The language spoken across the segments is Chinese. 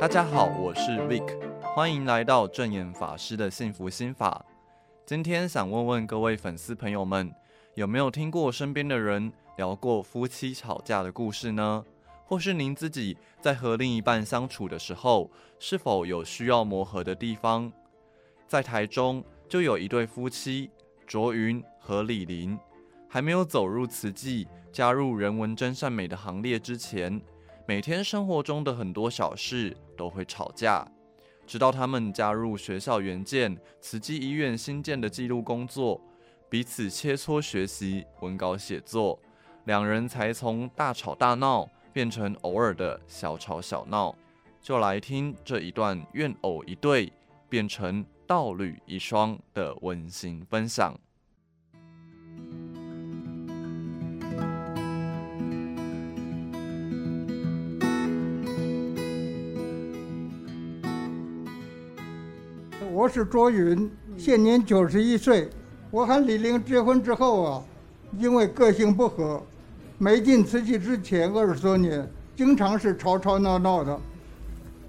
大家好，我是 Vic，欢迎来到证严法师的幸福心法。今天想问问各位粉丝朋友们，有没有听过身边的人聊过夫妻吵架的故事呢？或是您自己在和另一半相处的时候，是否有需要磨合的地方？在台中就有一对夫妻卓云和李林，还没有走入慈济，加入人文真善美的行列之前，每天生活中的很多小事都会吵架，直到他们加入学校援建慈济医院新建的记录工作，彼此切磋学习文稿写作，两人才从大吵大闹变成偶尔的小吵小闹。就来听这一段怨偶一对变成道侣一双的温馨分享。我是卓云，现年九十一岁。我和李玲结婚之后啊，因为个性不合，没进瓷器之前二十多年，经常是吵吵闹闹的。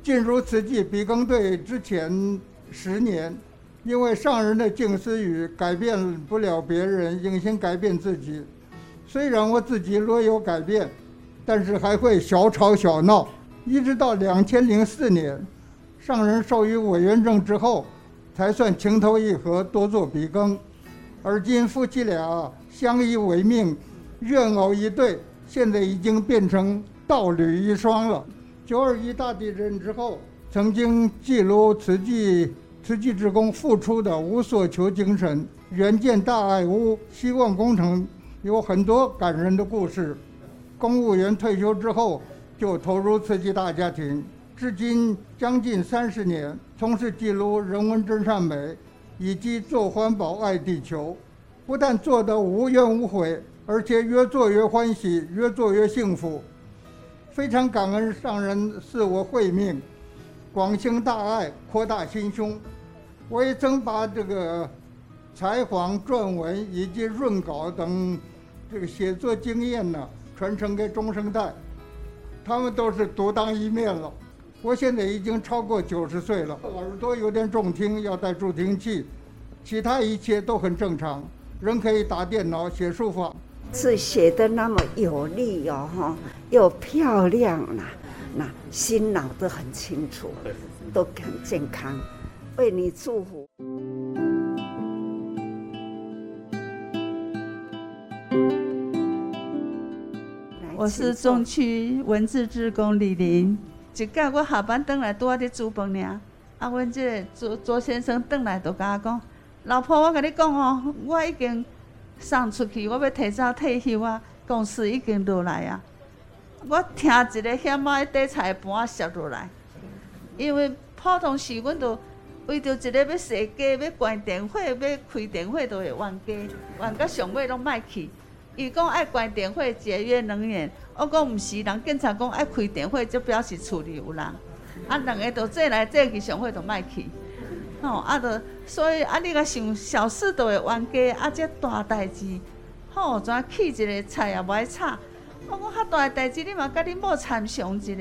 进入瓷器笔耕队之前十年，因为上人的静思语改变不了别人，应先改变自己。虽然我自己略有改变，但是还会小吵小闹，一直到两千零四年，上人授予委员证之后。才算情投意合，多做笔耕。而今夫妻俩相依为命，怨偶一对，现在已经变成道侣一双了。九二一大地震之后，曾经记录慈济慈济职工付出的无所求精神，援建大爱屋、希望工程，有很多感人的故事。公务员退休之后，就投入慈济大家庭。至今将近三十年，从事记录人文真善美，以及做环保爱地球，不但做得无怨无悔，而且越做越欢喜，越做越幸福。非常感恩上人赐我慧命，广行大爱，扩大心胸。我也曾把这个采访、撰文以及润稿等这个写作经验呢，传承给中生代，他们都是独当一面了。我现在已经超过九十岁了，耳朵有点重听，要戴助听器，其他一切都很正常，仍可以打电脑写书法。字写得那么有力哦，哈，又漂亮啊，那心脑都很清楚，都很健康，为你祝福。我是中区文字职工李玲。一届我下班回来，拄仔伫煮饭尔。啊，阮这个卓卓先生回来就甲我讲：“老婆，我甲你讲哦，我已经送出去，我要提早退休啊，公司已经落来啊。”我听一个险仔的底菜盘摔落来，因为普通时阮都为着一个要洗家、要关电火、要开电火，都会冤家，冤到上尾拢莫去。伊讲爱关电火节约能源，我讲毋是，人警察讲爱开电火就表示厝里有人，啊，两个都做来做去上火都莫去，吼，啊，都所以啊，你甲想小事都会冤家，啊，这大代志，吼，怎起一个菜也无爱炒，我讲较大个代志，你嘛甲你某参详一下。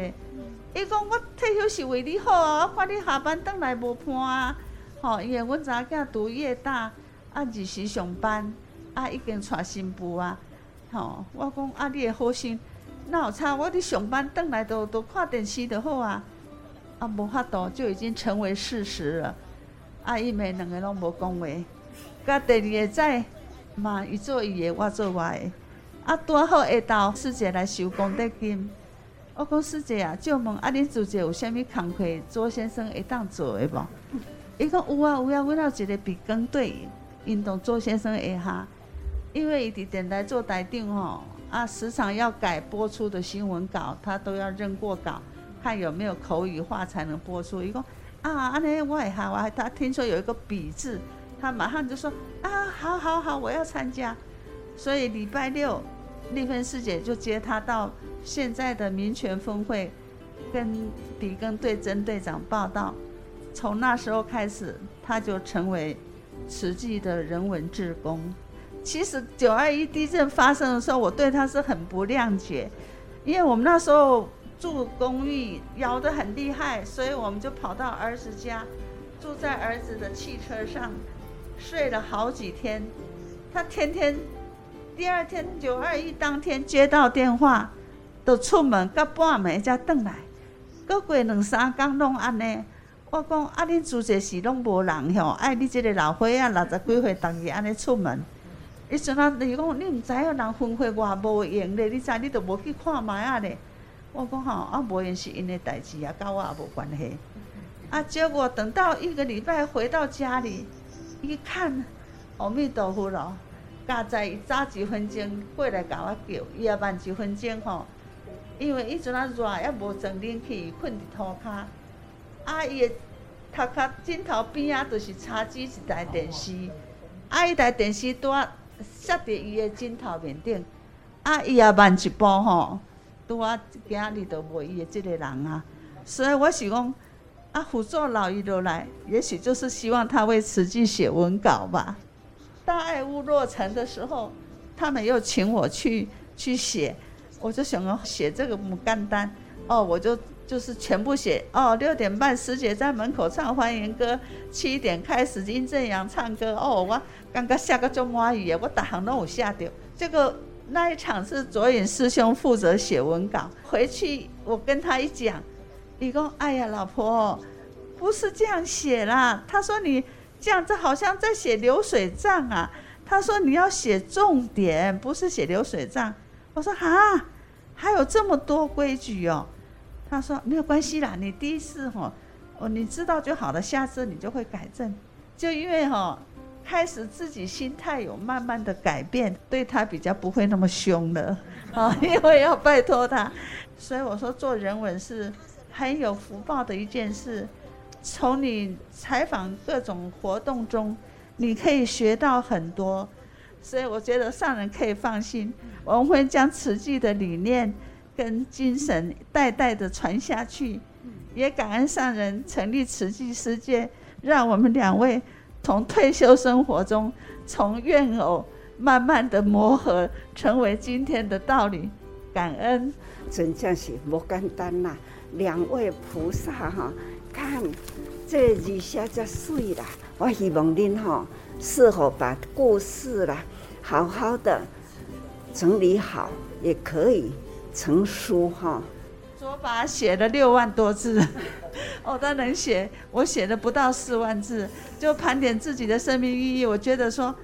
伊讲我退休是为你好啊，我看你下班转来无伴啊，吼，因为阮查囝读夜大，啊，日时上班。啊，已经娶新妇啊！吼，我讲啊，你的好心，那有差？我伫上班转来都都看电视就好啊！啊，无法度就已经成为事实了。啊，伊妹两个拢无讲话。甲第二个仔嘛，伊做伊的，我做我的。啊，拄好下昼师姐来收功德金。我讲师姐啊，借问啊，恁自己有啥物工课？周先生会当做的无？伊讲有啊有啊，阮有一个笔耕队，运动周先生下下。因为伊伫电台做台长吼，啊，时常要改播出的新闻稿，他都要认过稿，看有没有口语化才能播出。伊讲啊，安尼我也好，我他听说有一个笔字，他马上就说啊，好好好，我要参加。所以礼拜六，丽芬师姐就接他到现在的民权分会，跟笔耕队曾队长报道。从那时候开始，他就成为慈济的人文志工。其实九二一地震发生的时候，我对他是很不谅解，因为我们那时候住公寓，摇得很厉害，所以我们就跑到儿子家，住在儿子的汽车上，睡了好几天。他天天，第二天九二一当天接到电话，都出门，到半暝才回来。过过两三天拢安尼。我讲啊，恁住这是拢无人吼，爱你这个老伙仔六十几岁，当日安尼出门。伊阵啊，伊讲你毋知影人分血偌无用咧，你知你都无去看觅仔咧。我讲吼，啊无用是因的代志啊，甲我也无关系。啊，结果等到一个礼拜回到家里，一看，阿弥陀佛咯，家在伊早几分钟过来甲我叫，伊也慢几分钟吼，因为伊阵啊热，还无装冷气，困伫涂骹。啊！伊个头壳枕头边啊，就是插机一台电视。啊！伊台电视拄啊，设伫伊个枕头面顶。啊！伊也慢一步吼，拄啊，今日都无伊个即个人啊。所以我是讲，啊，辅助老姨落来，也许就是希望他为慈济写文稿吧。大爱屋落成的时候，他们又请我去去写，我就想要写这个牡丹单。哦，我就。就是全部写哦，六点半师姐在门口唱欢迎歌，七点开始金正阳唱歌哦，我刚刚下个中华语，我打行都有下掉。这个那一场是卓颖师兄负责写文稿，回去我跟他一讲，一共哎呀老婆，不是这样写啦。他说你这样子好像在写流水账啊。他说你要写重点，不是写流水账。我说哈，还有这么多规矩哦。他说没有关系啦，你第一次哈，哦，你知道就好了，下次你就会改正。就因为哈，开始自己心态有慢慢的改变，对他比较不会那么凶了啊，因为要拜托他。所以我说做人文是很有福报的一件事。从你采访各种活动中，你可以学到很多。所以我觉得上人可以放心，我们会将慈济的理念。跟精神代代的传下去，也感恩上人成立慈济世界，让我们两位从退休生活中，从怨偶慢慢的磨合，成为今天的道理。感恩，真正是不简单呐！两位菩萨哈，看这字写这水啦，我希望您哈，是否把故事啦，好好的整理好，也可以。成书哈，卓法写了六万多字，哦，他能写，我写了不到四万字，就盘点自己的生命意义。我觉得说，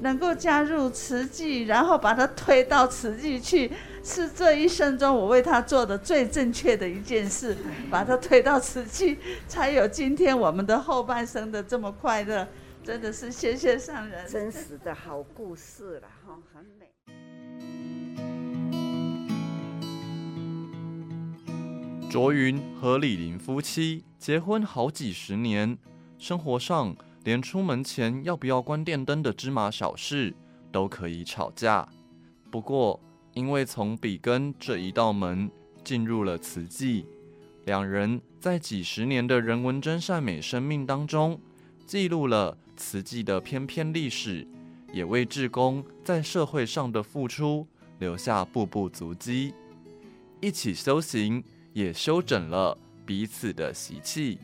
能够加入慈济，然后把它推到慈济去，是这一生中我为他做的最正确的一件事。把它推到慈济，才有今天我们的后半生的这么快乐。真的是谢谢上人，真实的好故事了哈，很美。卓云和李玲夫妻结婚好几十年，生活上连出门前要不要关电灯的芝麻小事都可以吵架。不过，因为从笔根这一道门进入了慈济，两人在几十年的人文真善美生命当中，记录了慈济的翩翩历史，也为志工在社会上的付出留下步步足迹，一起修行。也修整了彼此的习气，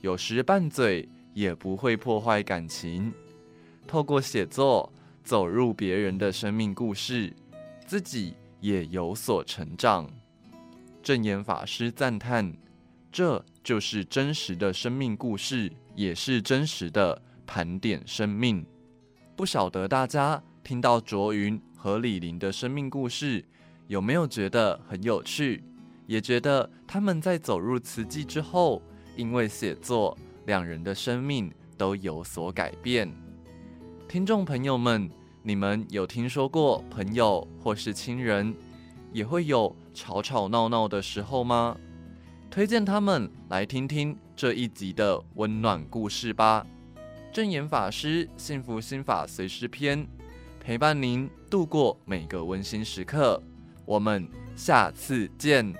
有时拌嘴也不会破坏感情。透过写作走入别人的生命故事，自己也有所成长。证严法师赞叹：“这就是真实的生命故事，也是真实的盘点生命。”不晓得大家听到卓云和李玲的生命故事，有没有觉得很有趣？也觉得他们在走入慈济之后，因为写作，两人的生命都有所改变。听众朋友们，你们有听说过朋友或是亲人也会有吵吵闹闹的时候吗？推荐他们来听听这一集的温暖故事吧。证严法师幸福心法随师篇，陪伴您度过每个温馨时刻。我们下次见。